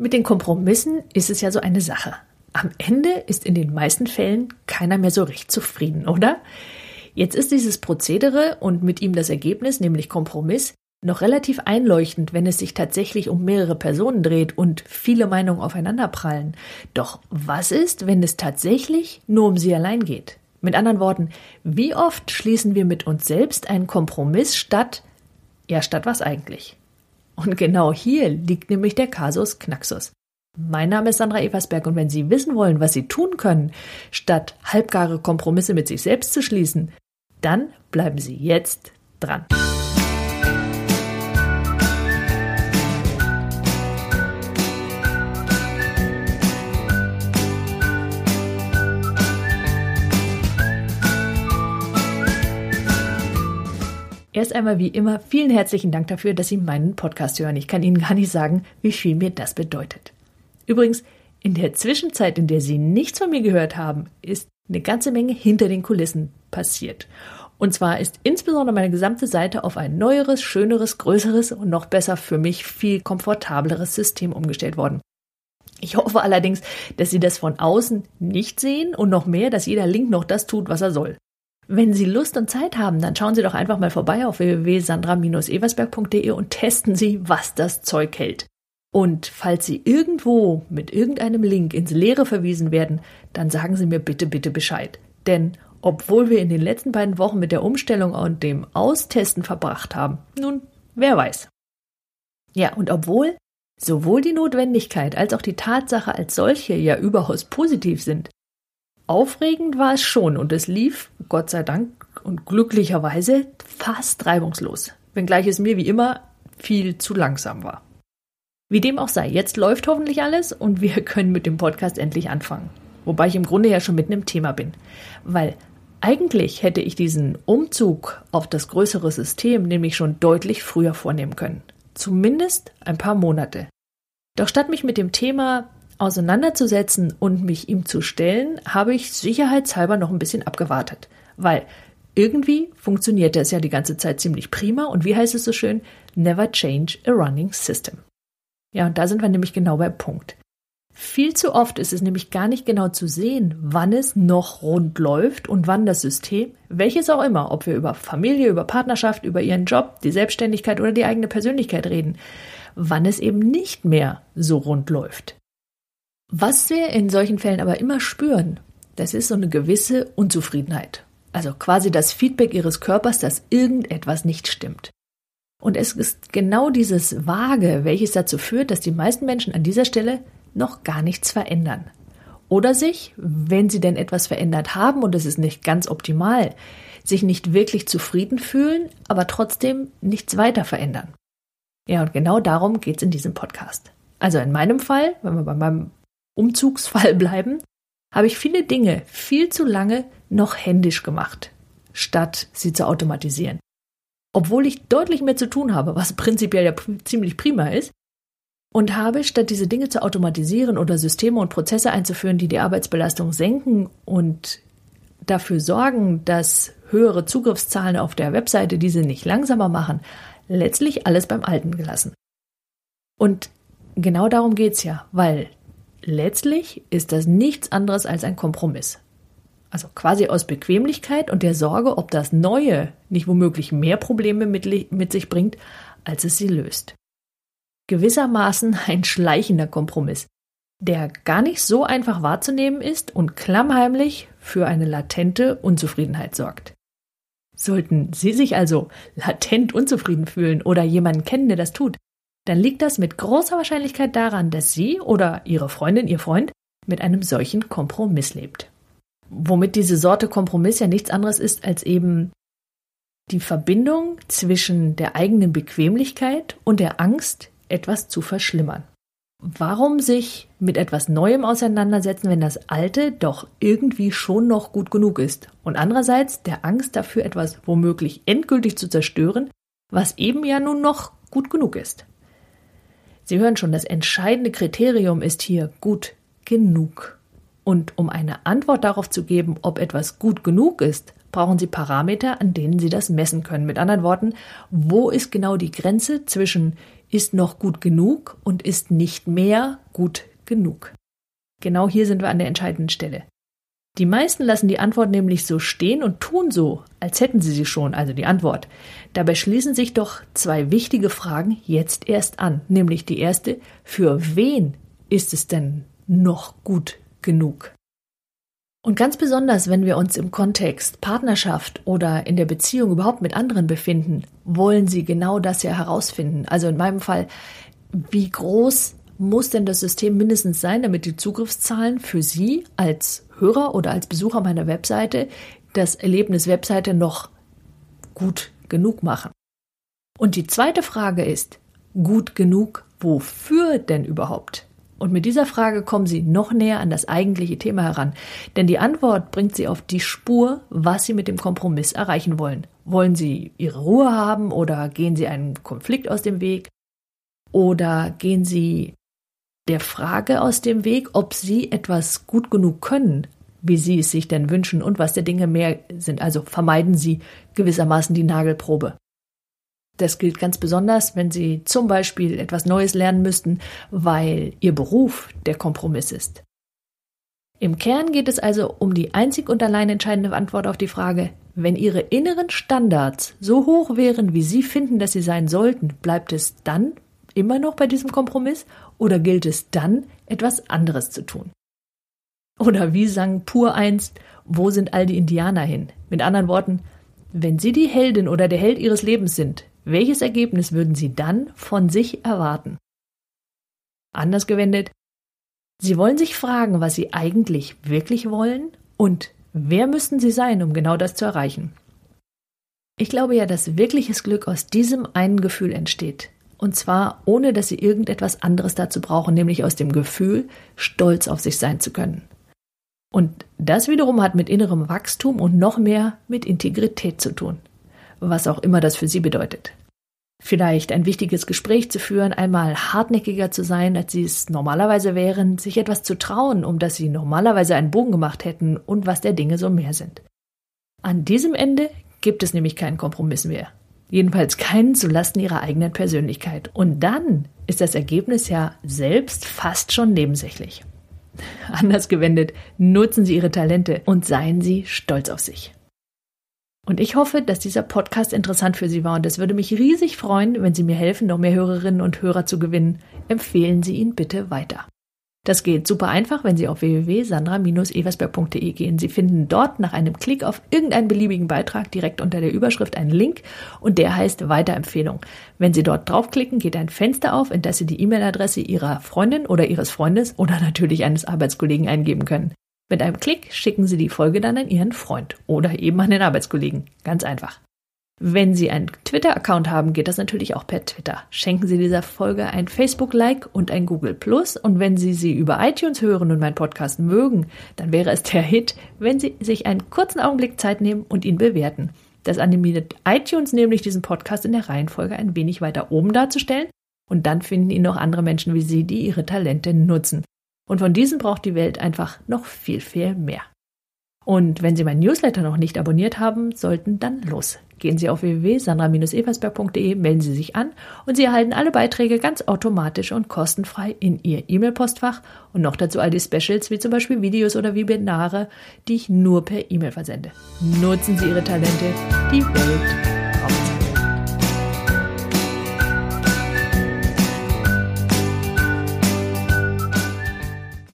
Mit den Kompromissen ist es ja so eine Sache. Am Ende ist in den meisten Fällen keiner mehr so recht zufrieden, oder? Jetzt ist dieses Prozedere und mit ihm das Ergebnis, nämlich Kompromiss, noch relativ einleuchtend, wenn es sich tatsächlich um mehrere Personen dreht und viele Meinungen aufeinanderprallen. Doch was ist, wenn es tatsächlich nur um sie allein geht? Mit anderen Worten, wie oft schließen wir mit uns selbst einen Kompromiss statt, ja, statt was eigentlich? Und genau hier liegt nämlich der Kasus Knaxus. Mein Name ist Sandra Eversberg und wenn Sie wissen wollen, was Sie tun können, statt halbgare Kompromisse mit sich selbst zu schließen, dann bleiben Sie jetzt dran. Erst einmal wie immer vielen herzlichen Dank dafür, dass Sie meinen Podcast hören. Ich kann Ihnen gar nicht sagen, wie viel mir das bedeutet. Übrigens, in der Zwischenzeit, in der Sie nichts von mir gehört haben, ist eine ganze Menge hinter den Kulissen passiert. Und zwar ist insbesondere meine gesamte Seite auf ein neueres, schöneres, größeres und noch besser für mich viel komfortableres System umgestellt worden. Ich hoffe allerdings, dass Sie das von außen nicht sehen und noch mehr, dass jeder Link noch das tut, was er soll. Wenn Sie Lust und Zeit haben, dann schauen Sie doch einfach mal vorbei auf www.sandra-eversberg.de und testen Sie, was das Zeug hält. Und falls Sie irgendwo mit irgendeinem Link ins Leere verwiesen werden, dann sagen Sie mir bitte, bitte Bescheid. Denn obwohl wir in den letzten beiden Wochen mit der Umstellung und dem Austesten verbracht haben, nun, wer weiß. Ja, und obwohl sowohl die Notwendigkeit als auch die Tatsache als solche ja überaus positiv sind, Aufregend war es schon und es lief, Gott sei Dank und glücklicherweise, fast reibungslos, wenngleich es mir wie immer viel zu langsam war. Wie dem auch sei, jetzt läuft hoffentlich alles und wir können mit dem Podcast endlich anfangen. Wobei ich im Grunde ja schon mitten im Thema bin. Weil eigentlich hätte ich diesen Umzug auf das größere System nämlich schon deutlich früher vornehmen können. Zumindest ein paar Monate. Doch statt mich mit dem Thema auseinanderzusetzen und mich ihm zu stellen, habe ich sicherheitshalber noch ein bisschen abgewartet. Weil irgendwie funktionierte es ja die ganze Zeit ziemlich prima und wie heißt es so schön? Never change a running system. Ja, und da sind wir nämlich genau beim Punkt. Viel zu oft ist es nämlich gar nicht genau zu sehen, wann es noch rund läuft und wann das System, welches auch immer, ob wir über Familie, über Partnerschaft, über ihren Job, die Selbstständigkeit oder die eigene Persönlichkeit reden, wann es eben nicht mehr so rund läuft. Was wir in solchen Fällen aber immer spüren, das ist so eine gewisse Unzufriedenheit. Also quasi das Feedback ihres Körpers, dass irgendetwas nicht stimmt. Und es ist genau dieses Vage, welches dazu führt, dass die meisten Menschen an dieser Stelle noch gar nichts verändern. Oder sich, wenn sie denn etwas verändert haben und es ist nicht ganz optimal, sich nicht wirklich zufrieden fühlen, aber trotzdem nichts weiter verändern. Ja, und genau darum geht es in diesem Podcast. Also in meinem Fall, wenn wir bei meinem Umzugsfall bleiben, habe ich viele Dinge viel zu lange noch händisch gemacht, statt sie zu automatisieren. Obwohl ich deutlich mehr zu tun habe, was prinzipiell ja ziemlich prima ist, und habe, statt diese Dinge zu automatisieren oder Systeme und Prozesse einzuführen, die die Arbeitsbelastung senken und dafür sorgen, dass höhere Zugriffszahlen auf der Webseite diese nicht langsamer machen, letztlich alles beim Alten gelassen. Und genau darum geht's ja, weil Letztlich ist das nichts anderes als ein Kompromiss. Also quasi aus Bequemlichkeit und der Sorge, ob das Neue nicht womöglich mehr Probleme mit, mit sich bringt, als es sie löst. Gewissermaßen ein schleichender Kompromiss, der gar nicht so einfach wahrzunehmen ist und klammheimlich für eine latente Unzufriedenheit sorgt. Sollten Sie sich also latent unzufrieden fühlen oder jemanden kennen, der das tut, dann liegt das mit großer Wahrscheinlichkeit daran, dass Sie oder Ihre Freundin, Ihr Freund mit einem solchen Kompromiss lebt. Womit diese Sorte Kompromiss ja nichts anderes ist als eben die Verbindung zwischen der eigenen Bequemlichkeit und der Angst, etwas zu verschlimmern. Warum sich mit etwas Neuem auseinandersetzen, wenn das Alte doch irgendwie schon noch gut genug ist? Und andererseits der Angst dafür, etwas womöglich endgültig zu zerstören, was eben ja nun noch gut genug ist. Sie hören schon, das entscheidende Kriterium ist hier gut genug. Und um eine Antwort darauf zu geben, ob etwas gut genug ist, brauchen Sie Parameter, an denen Sie das messen können. Mit anderen Worten, wo ist genau die Grenze zwischen ist noch gut genug und ist nicht mehr gut genug. Genau hier sind wir an der entscheidenden Stelle. Die meisten lassen die Antwort nämlich so stehen und tun so, als hätten sie sie schon, also die Antwort. Dabei schließen sich doch zwei wichtige Fragen jetzt erst an, nämlich die erste, für wen ist es denn noch gut genug? Und ganz besonders, wenn wir uns im Kontext Partnerschaft oder in der Beziehung überhaupt mit anderen befinden, wollen sie genau das ja herausfinden. Also in meinem Fall, wie groß muss denn das System mindestens sein, damit die Zugriffszahlen für Sie als Hörer oder als Besucher meiner Webseite das Erlebnis Webseite noch gut genug machen? Und die zweite Frage ist, gut genug wofür denn überhaupt? Und mit dieser Frage kommen Sie noch näher an das eigentliche Thema heran. Denn die Antwort bringt Sie auf die Spur, was Sie mit dem Kompromiss erreichen wollen. Wollen Sie Ihre Ruhe haben oder gehen Sie einem Konflikt aus dem Weg? Oder gehen Sie der Frage aus dem Weg, ob Sie etwas gut genug können, wie Sie es sich denn wünschen und was der Dinge mehr sind. Also vermeiden Sie gewissermaßen die Nagelprobe. Das gilt ganz besonders, wenn Sie zum Beispiel etwas Neues lernen müssten, weil Ihr Beruf der Kompromiss ist. Im Kern geht es also um die einzig und allein entscheidende Antwort auf die Frage, wenn Ihre inneren Standards so hoch wären, wie Sie finden, dass sie sein sollten, bleibt es dann immer noch bei diesem Kompromiss oder gilt es dann, etwas anderes zu tun? Oder wie sang Pur einst, wo sind all die Indianer hin? Mit anderen Worten, wenn Sie die Heldin oder der Held Ihres Lebens sind, welches Ergebnis würden Sie dann von sich erwarten? Anders gewendet, Sie wollen sich fragen, was Sie eigentlich wirklich wollen und wer müssten Sie sein, um genau das zu erreichen. Ich glaube ja, dass wirkliches Glück aus diesem einen Gefühl entsteht. Und zwar ohne, dass Sie irgendetwas anderes dazu brauchen, nämlich aus dem Gefühl, stolz auf sich sein zu können. Und das wiederum hat mit innerem Wachstum und noch mehr mit Integrität zu tun was auch immer das für sie bedeutet. Vielleicht ein wichtiges Gespräch zu führen, einmal hartnäckiger zu sein, als sie es normalerweise wären, sich etwas zu trauen, um das sie normalerweise einen Bogen gemacht hätten und was der Dinge so mehr sind. An diesem Ende gibt es nämlich keinen Kompromiss mehr. Jedenfalls keinen zulasten ihrer eigenen Persönlichkeit. Und dann ist das Ergebnis ja selbst fast schon nebensächlich. Anders gewendet, nutzen Sie Ihre Talente und seien Sie stolz auf sich. Und ich hoffe, dass dieser Podcast interessant für Sie war und es würde mich riesig freuen, wenn Sie mir helfen, noch mehr Hörerinnen und Hörer zu gewinnen. Empfehlen Sie ihn bitte weiter. Das geht super einfach, wenn Sie auf www.sandra-eversberg.de gehen. Sie finden dort nach einem Klick auf irgendeinen beliebigen Beitrag direkt unter der Überschrift einen Link und der heißt Weiterempfehlung. Wenn Sie dort draufklicken, geht ein Fenster auf, in das Sie die E-Mail-Adresse Ihrer Freundin oder Ihres Freundes oder natürlich eines Arbeitskollegen eingeben können. Mit einem Klick schicken Sie die Folge dann an Ihren Freund oder eben an den Arbeitskollegen. Ganz einfach. Wenn Sie einen Twitter-Account haben, geht das natürlich auch per Twitter. Schenken Sie dieser Folge ein Facebook-Like und ein Google Plus. Und wenn Sie sie über iTunes hören und meinen Podcast mögen, dann wäre es der Hit, wenn Sie sich einen kurzen Augenblick Zeit nehmen und ihn bewerten. Das animiert iTunes nämlich diesen Podcast in der Reihenfolge ein wenig weiter oben darzustellen. Und dann finden ihn noch andere Menschen wie Sie, die ihre Talente nutzen. Und von diesen braucht die Welt einfach noch viel, viel mehr. Und wenn Sie meinen Newsletter noch nicht abonniert haben, sollten dann los. Gehen Sie auf www.sandra-eversberg.de, melden Sie sich an und Sie erhalten alle Beiträge ganz automatisch und kostenfrei in Ihr E-Mail-Postfach und noch dazu all die Specials wie zum Beispiel Videos oder Webinare, die ich nur per E-Mail versende. Nutzen Sie Ihre Talente, die Welt